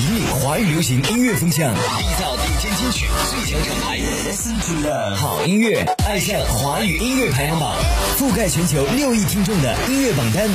引领华语流行音乐风向，缔造顶尖金曲最强厂牌。Listen to the 好音乐，爱上华语音乐排行榜，覆盖全球六亿听众的音乐榜单。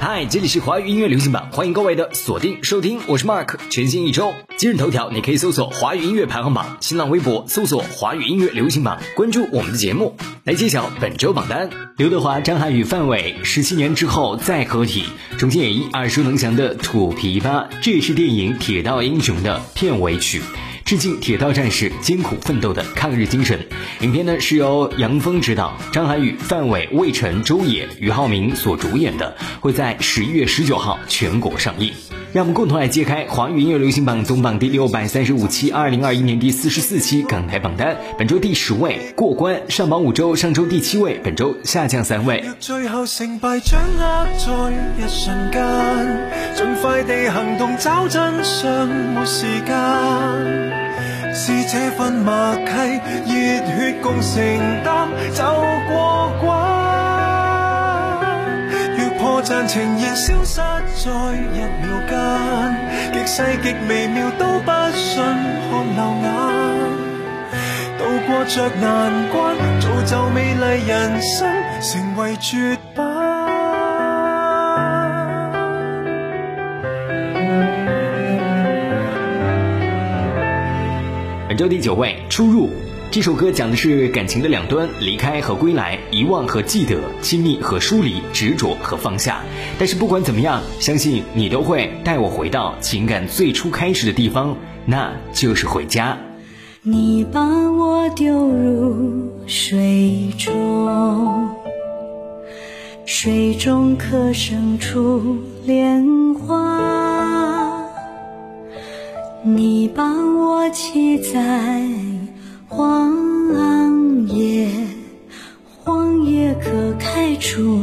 嗨，这里是华语音乐流行榜，欢迎各位的锁定收听，我是 Mark。全新一周，今日头条你可以搜索“华语音乐排行榜”，新浪微博搜索“华语音乐流行榜”，关注我们的节目，来揭晓本周榜单。刘德华、张涵予、范伟十七年之后再合体，重新演绎耳熟能详的《土琵琶》，这也是电影《铁道英雄》的片尾曲。致敬铁道战士艰苦奋斗的抗日精神。影片呢是由杨峰执导，张涵予、范伟、魏晨、周也、俞灏明所主演的，会在十一月十九号全国上映。让我们共同来揭开华语音乐流行榜总榜第六百三十五期，二零二一年第四十四期港台榜单。本周第十位过关，上榜五周，上周第七位，本周下降三位。最后成败掌握在一瞬间，尽快地行动找真相，没时间。是这份默契，热血共承担，走过关。若破绽呈现消失在一秒间，极细极微妙都不信看流眼。渡过着难关，造就美丽人生，成为绝版。周第九位，出入。这首歌讲的是感情的两端：离开和归来，遗忘和记得，亲密和疏离，执着和放下。但是不管怎么样，相信你都会带我回到情感最初开始的地方，那就是回家。你把我丢入水中，水中可生出莲花。你把我记在荒野，荒野可开出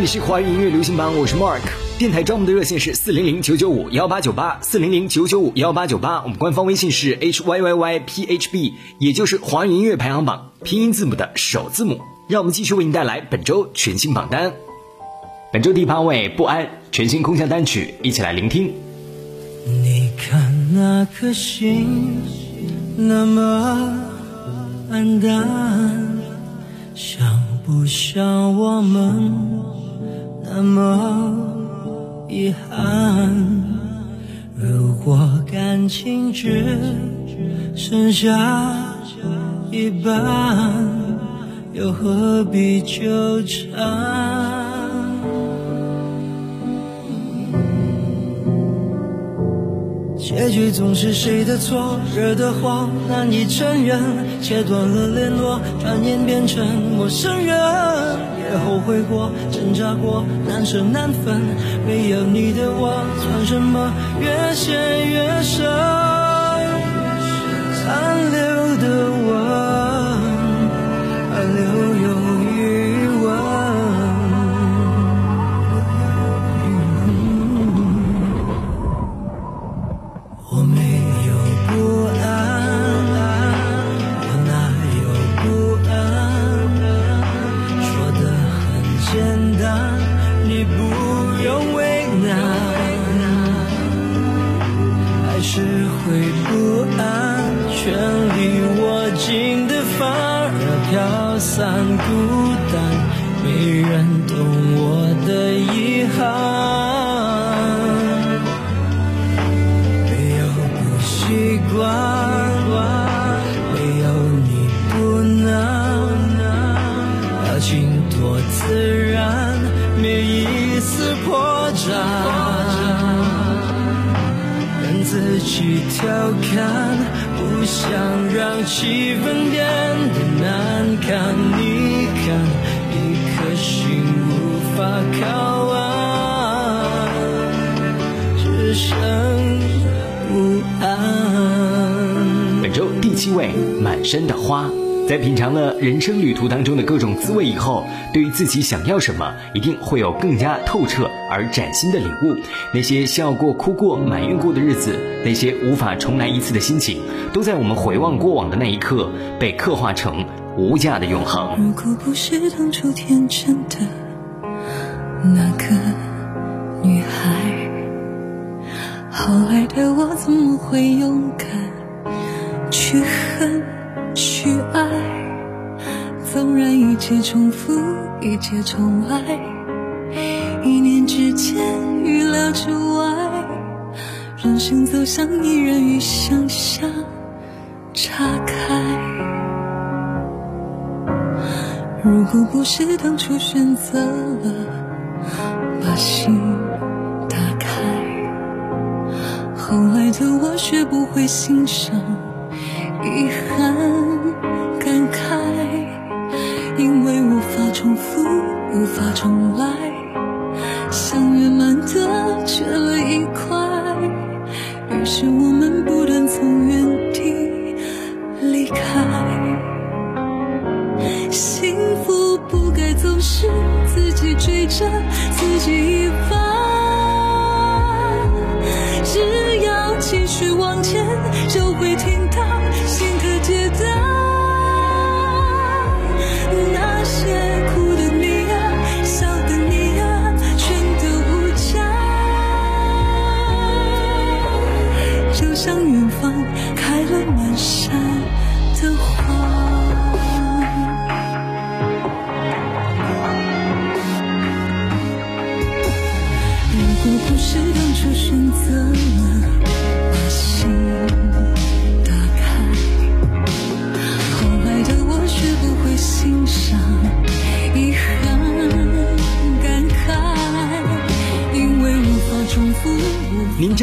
里是华语音乐流行榜，我是 Mark。电台招募的热线是四零零九九五幺八九八，四零零九九五幺八九八。我们官方微信是 H Y Y Y P H B，也就是华语音乐排行榜拼音字母的首字母。让我们继续为您带来本周全新榜单。本周第八位，不安，全新空降单曲，一起来聆听。你看那颗星那么暗淡，像不像我们？那么遗憾，如果感情只剩下一半，又何必纠缠？结局总是谁的错，惹的慌，难以承认。切断了联络，转眼变成陌生人。也后悔过，挣扎过，难舍难分。没有你的我，算什么？越陷越深，残留的飘散孤单，没人懂我的遗憾。没有不习惯，没有你不能。表情多自然，没一丝破绽，让自己调侃。不想让气氛变得难看。你看，一颗心无法靠岸，只剩不安。本周第七位，满身的花。在品尝了人生旅途当中的各种滋味以后，对于自己想要什么，一定会有更加透彻而崭新的领悟。那些笑过、哭过、埋怨过的日子，那些无法重来一次的心情，都在我们回望过往的那一刻，被刻画成无价的永恒。如果不是当初天真的那个女孩，后来的我怎么会勇敢去恨？去爱，纵然一切重复，一切重来，一念之间，预料之外，人生走向依然与想象岔开。如果不是当初选择了把心打开，后来的我学不会欣赏。遗憾，无法重来，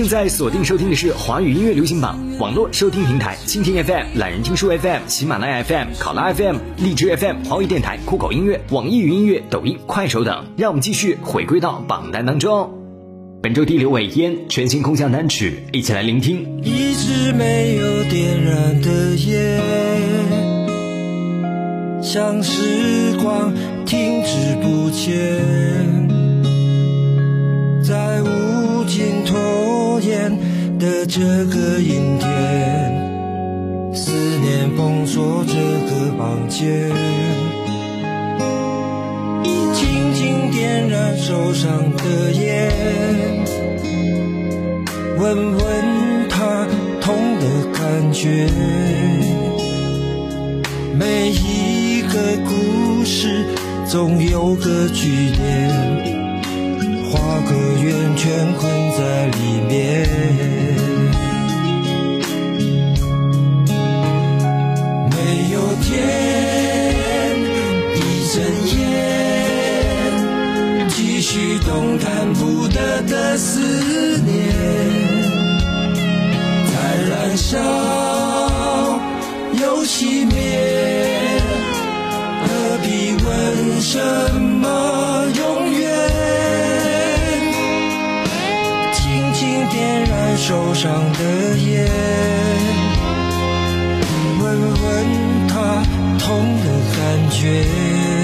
正在锁定收听的是华语音乐流行榜网络收听平台蜻蜓 FM、懒人听书 FM、喜马拉雅 FM、考拉 FM、荔枝 FM、华语电台、酷狗音乐、网易云音乐、抖音、快手等。让我们继续回归到榜单当中。本周第六位烟全新空降单曲，一起来聆听。一直没有点燃的烟，像时光停止不前，在无尽头拖延的这个阴天，思念封锁这个房间，轻轻点燃手上的烟。闻闻它痛的感觉，每一个故事总有个句点，画个圆圈困在里面。没有天，一整夜，继续动弹不得的思念。在燃烧又熄灭，何必问什么受伤的眼，问问他痛的感觉。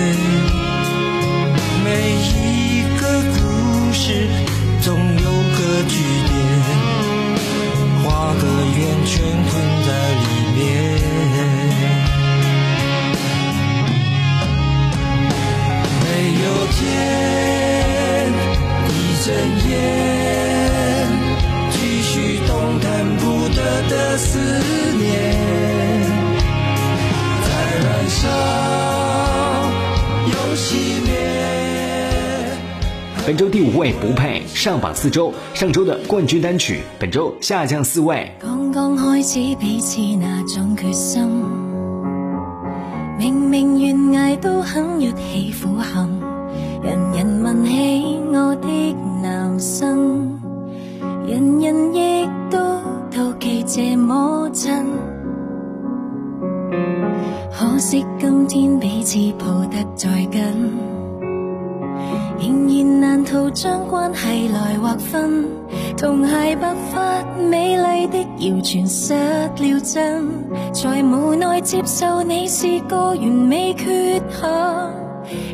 上榜四周，上周的冠军单曲本周下降四位。刚刚开始彼此那种决心，明明悬崖都肯跃起苦行，人人问起我的男生，人人亦都妒忌这么真。可惜今天彼此抱得再紧。仍然難逃將關係來劃分，同鞋白发美麗的謠傳失了真，才無奈接受你是个完美缺陷。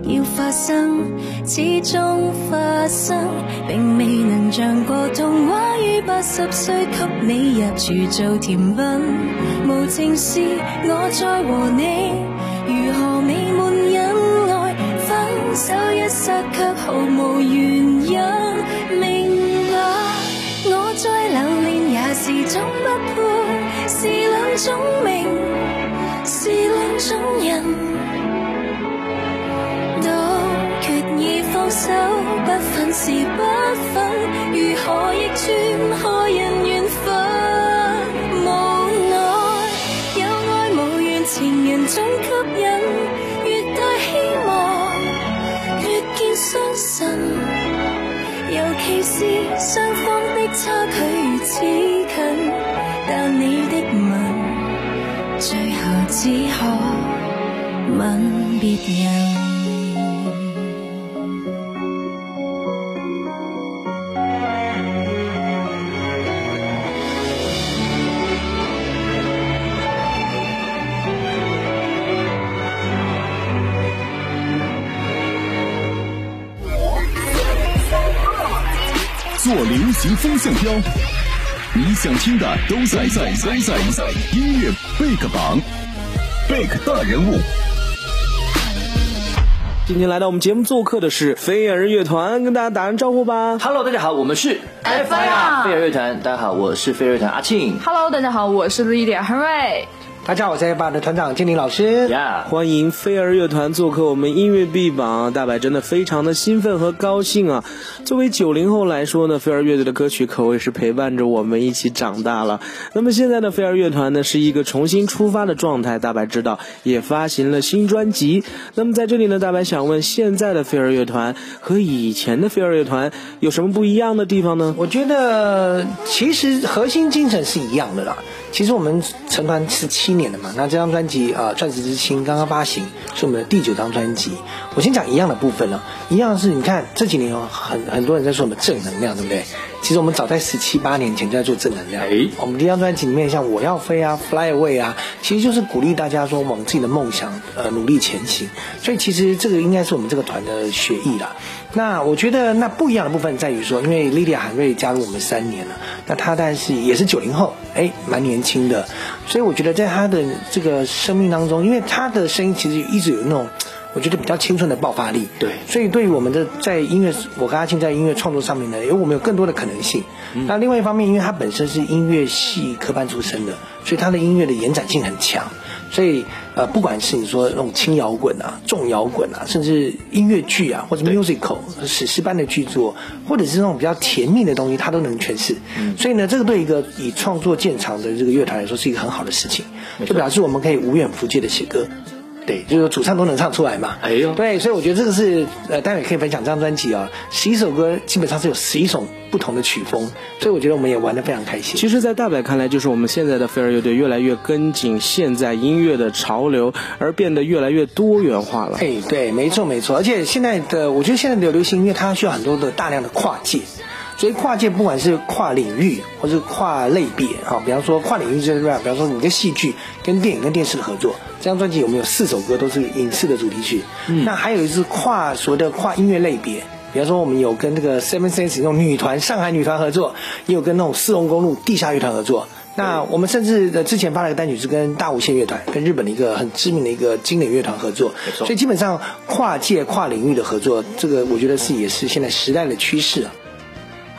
要發生，始終發生，並未能像個童話於八十歲給你入厨做甜品。無情是我再和你，手一刹却毫无原因。明白，我再留恋也是种不配，是两种命，是两种人。都決意放手，不忿是不忿，如何逆转知双方的差距如此近，但你的吻最后只可吻别人。行风向标，你想听的都在在都在音乐贝克榜，贝克大人物。今天来到我们节目做客的是飞儿乐团，跟大家打声招呼吧。Hello，大家好，我们是 FIR 飞儿乐团。大家好，我是飞儿乐团阿庆。Hello，大家好，我是 Lydia 恒瑞。大家好，我是 FIR 的团长金玲老师。呀，欢迎飞儿乐团做客我们音乐 B 榜，大白真的非常的兴奋和高兴啊！作为九零后来说呢，飞儿乐队的歌曲可谓是陪伴着我们一起长大了。那么现在的飞儿乐团呢，是一个重新出发的状态，大白知道也发行了新专辑。那么在这里呢，大白想问，现在的飞儿乐团和以前的飞儿乐团有什么不一样的地方呢？我觉得其实核心精神是一样的啦。其实我们成团是七年的嘛，那这张专辑啊，《钻石之心》刚刚发行，是我们的第九张专辑。我先讲一样的部分了，一样是你看这几年有很很多人在说我们正能量，对不对？其实我们早在十七八年前就在做正能量。哎我们第一张专辑里面像《我要飞》啊，《Fly Away》啊，其实就是鼓励大家说往自己的梦想呃努力前行。所以其实这个应该是我们这个团的学艺啦。那我觉得那不一样的部分在于说，因为 Lydia 韩瑞加入我们三年了，那她但是也是九零后，哎，蛮年轻的，所以我觉得在她的这个生命当中，因为她的声音其实一直有那种。我觉得比较青春的爆发力，对所以对于我们的在音乐，我跟阿庆在音乐创作上面呢，因为我们有更多的可能性。那另外一方面，因为他本身是音乐系科班出身的，所以他的音乐的延展性很强。所以呃，不管是你说那种轻摇滚啊、重摇滚啊，甚至音乐剧啊，或者 musical 史诗般的剧作，或者是那种比较甜蜜的东西，他都能诠释。所以呢，这个对一个以创作见长的这个乐团来说，是一个很好的事情，就表示我们可以无远弗届的写歌。对，就是说主唱都能唱出来嘛。哎呦对，所以我觉得这个是呃，待会可以分享这张专辑啊，十一首歌基本上是有十一种不同的曲风，所以我觉得我们也玩得非常开心。其实，在大白看来，就是我们现在的飞儿乐队越来越跟紧现在音乐的潮流，而变得越来越多元化了。哎，对，没错没错，而且现在的我觉得现在的流行音乐它需要很多的大量的跨界。所以跨界不管是跨领域或是跨类别啊，比方说跨领域就是这样，比方说你跟戏剧跟电影跟电视的合作，这张专辑有没有四首歌都是影视的主题曲，那还有一是跨所谓的跨音乐类别。比方说，我们有跟这个 Seven Sense 那种女团、上海女团合作，也有跟那种四龙公路地下乐团合作。那我们甚至的之前发了一个单曲是跟大无限乐团，跟日本的一个很知名的一个经典乐团合作，所以基本上跨界跨领域的合作，这个我觉得是也是现在时代的趋势啊。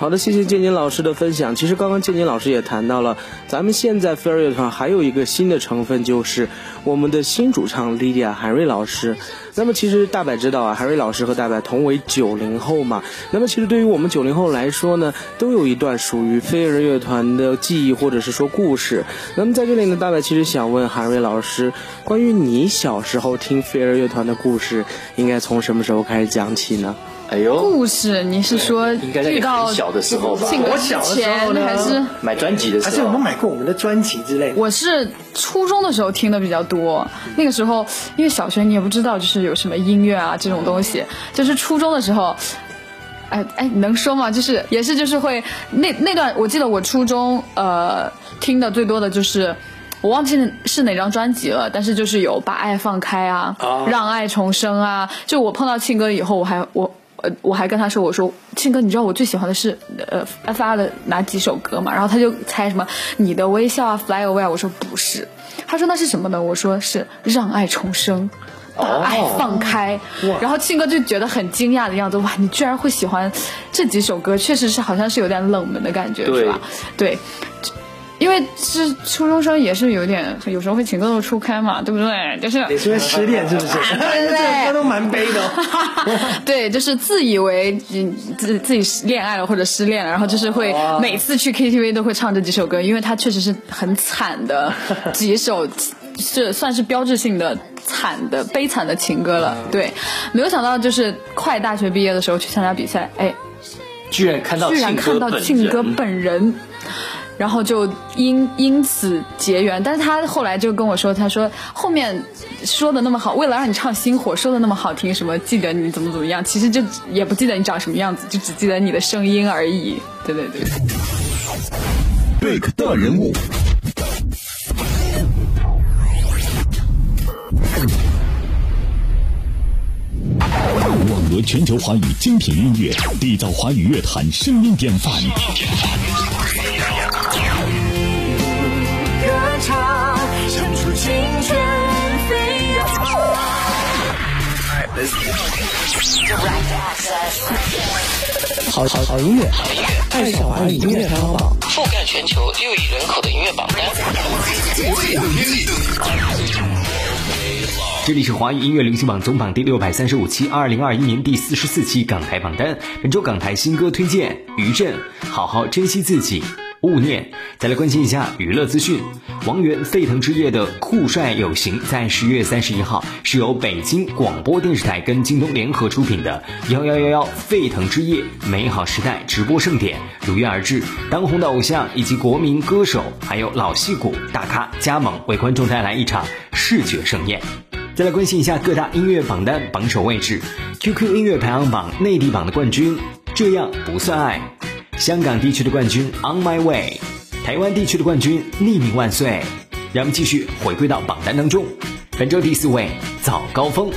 好的，谢谢建宁老师的分享。其实刚刚建宁老师也谈到了，咱们现在飞儿乐团还有一个新的成分，就是我们的新主唱 Lydia 韩瑞老师。那么其实大白知道啊，韩瑞老师和大白同为九零后嘛。那么其实对于我们九零后来说呢，都有一段属于飞儿乐团的记忆或者是说故事。那么在这里呢，大白其实想问韩瑞老师，关于你小时候听飞儿乐团的故事，应该从什么时候开始讲起呢？哎呦，故事，你是说应该在遇到很小的时候吧？庆哥之前还是？买专辑的时候，还是有没有买过我们的专辑之类的？我是初中的时候听的比较多，那个时候因为小学你也不知道就是有什么音乐啊这种东西，就是初中的时候，哎哎，能说吗？就是也是就是会那那段，我记得我初中呃听的最多的就是。我忘记是哪张专辑了，但是就是有把爱放开啊，让爱重生啊。就我碰到庆哥以后，我还我呃我还跟他说，我说庆哥，你知道我最喜欢的是呃 F R 的哪几首歌吗？然后他就猜什么你的微笑啊，Fly Away 啊。我说不是，他说那是什么呢？我说是让爱重生。把爱放开，然后庆哥就觉得很惊讶的样子，哇，你居然会喜欢这几首歌，确实是好像是有点冷门的感觉，是吧？对。因为是初中生，也是有点，有时候会情窦初开嘛，对不对？就是也是因为失恋，是不是？对，歌 都蛮悲的。对，就是自以为自自己恋爱了或者失恋了，然后就是会每次去 KTV 都会唱这几首歌，因为它确实是很惨的几首，是算是标志性的惨的悲惨的情歌了。对，没有想到就是快大学毕业的时候去参加比赛，哎，居然看到居然看到庆哥本人。然后就因因此结缘，但是他后来就跟我说，他说后面说的那么好，为了让你唱《星火》，说的那么好听，什么记得你怎么怎么样，其实就也不记得你长什么样子，就只记得你的声音而已。对对对。贝克大人物，网罗全球华语精品音乐，缔造华语乐坛声音典范。好好好音乐，爱上华语音乐排行榜，覆盖全球六亿人口的音乐榜单。这里是华语音乐流行榜总榜第六百三十五期，二零二一年第四十四期港台榜单。本周港台新歌推荐：余震，好好珍惜自己。勿念，再来关心一下娱乐资讯。王源《沸腾之夜》的酷帅有型，在十月三十一号是由北京广播电视台跟京东联合出品的《幺幺幺幺沸腾之夜美好时代》直播盛典如约而至。当红的偶像以及国民歌手，还有老戏骨大咖加盟，为观众带来一场视觉盛宴。再来关心一下各大音乐榜单榜首位置：QQ 音乐排行榜内地榜的冠军，这样不算爱。香港地区的冠军 On My Way，台湾地区的冠军匿名万岁。让我们继续回归到榜单当中。本周第四位早高峰，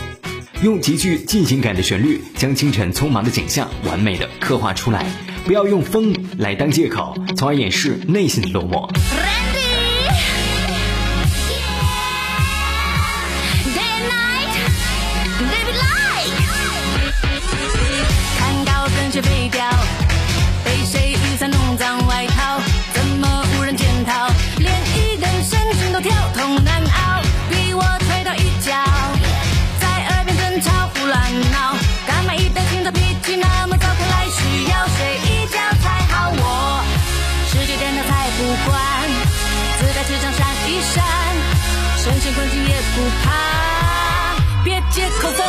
用极具进行感的旋律，将清晨匆忙的景象完美的刻画出来。不要用风来当借口，从而掩饰内心的落寞。不怕，别借口走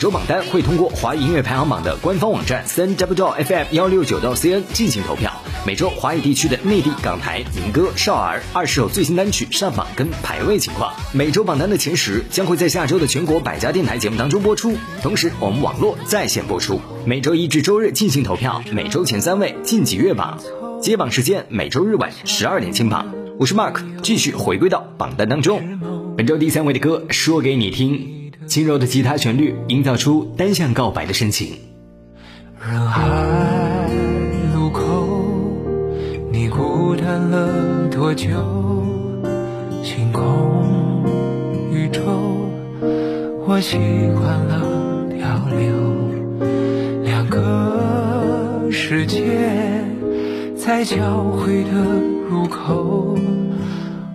周榜单会通过华语音乐排行榜的官方网站三 w fm 幺六九到 cn 进行投票。每周华语地区的内地港台民歌、少儿二十首最新单曲上榜跟排位情况。每周榜单的前十将会在下周的全国百家电台节目当中播出，同时我们网络在线播出。每周一至周日进行投票，每周前三位晋级月榜。揭榜时间每周日晚十二点清榜。我是 Mark，继续回归到榜单当中。本周第三位的歌说给你听，轻柔的吉他旋律营造出单向告白的深情。人海路口，你孤单了多久？星空宇宙，我习惯了漂流，两个世界。在交汇的入口，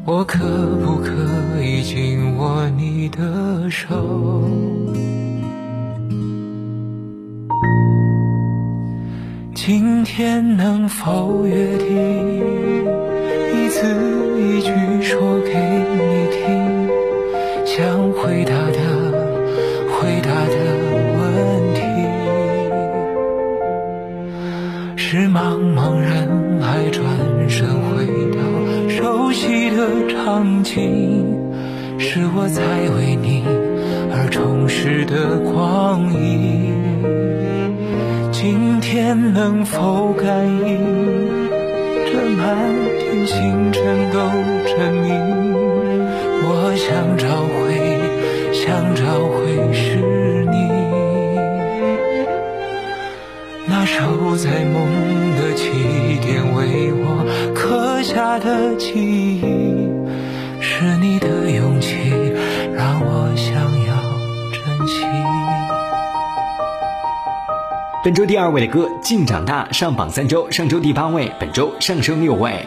我可不可以紧握你的手？今天能否约定，一字一句说给场景，是我在为你而充实的光阴。今天能否感应，这满天星辰都证明，我想找回，想找回是你。那守在梦的起点，为我刻下的记忆，本周第二位的歌《静长大》上榜三周，上周第八位，本周上升六位。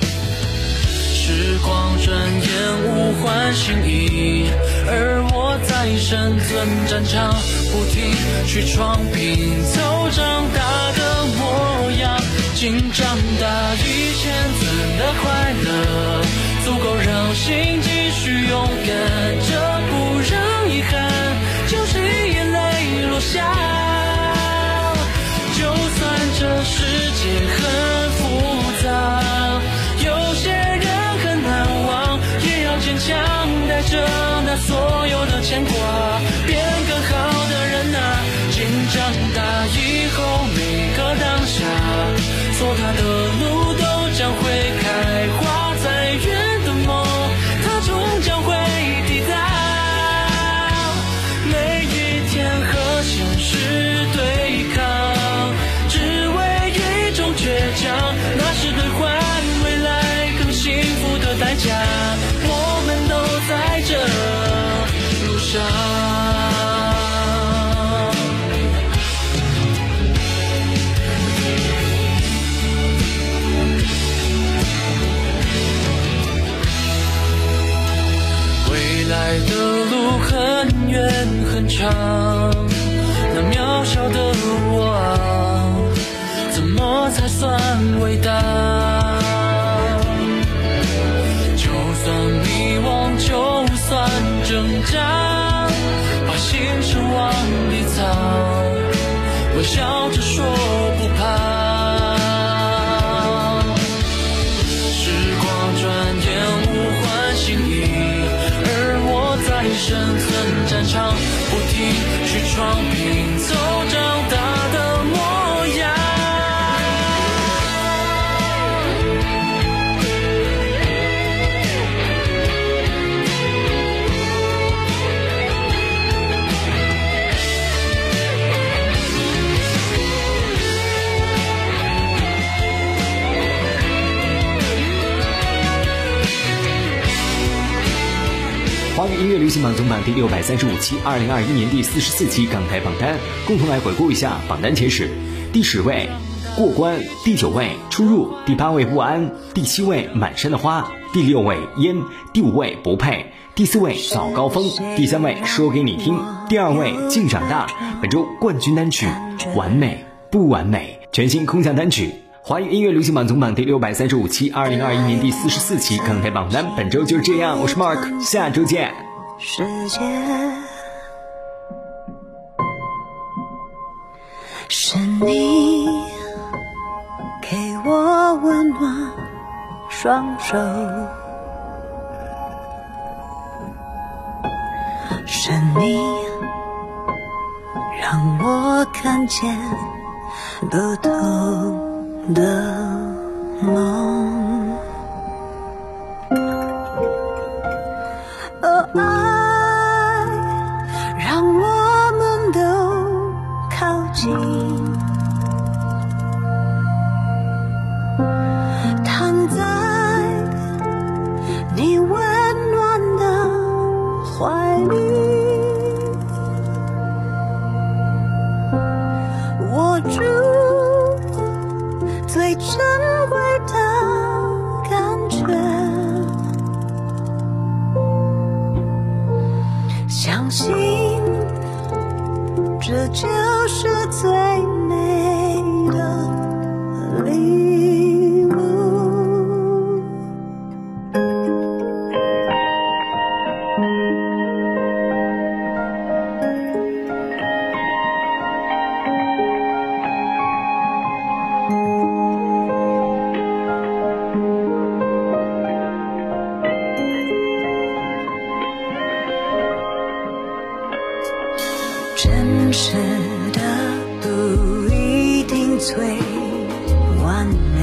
时光转眼物换星移，而我在生存战场不停去闯，拼凑长大的模样。竟长大以前存的快乐，足够让心继续勇敢着，不让遗憾世界很复杂。有些人很难忘，也要坚强带着那所有的牵挂，变更好的人啊！请长大以后每个当下，做他的算伟大？流行榜总榜第六百三十五期，二零二一年第四十四期港台榜单，共同来回顾一下榜单前十：第十位过关，第九位出入，第八位不安，第七位满山的花，第六位烟，第五位不配，第四位早高峰，第三位说给你听，第二位竟长大。本周冠军单曲完美不完美，全新空降单曲。华语音乐流行榜总榜第六百三十五期，二零二一年第四十四期港台榜单，本周就是这样。我是 Mark，下周见。世界是你给我温暖双手是你让我看见不同的梦。哦爱让我们都靠近。最完美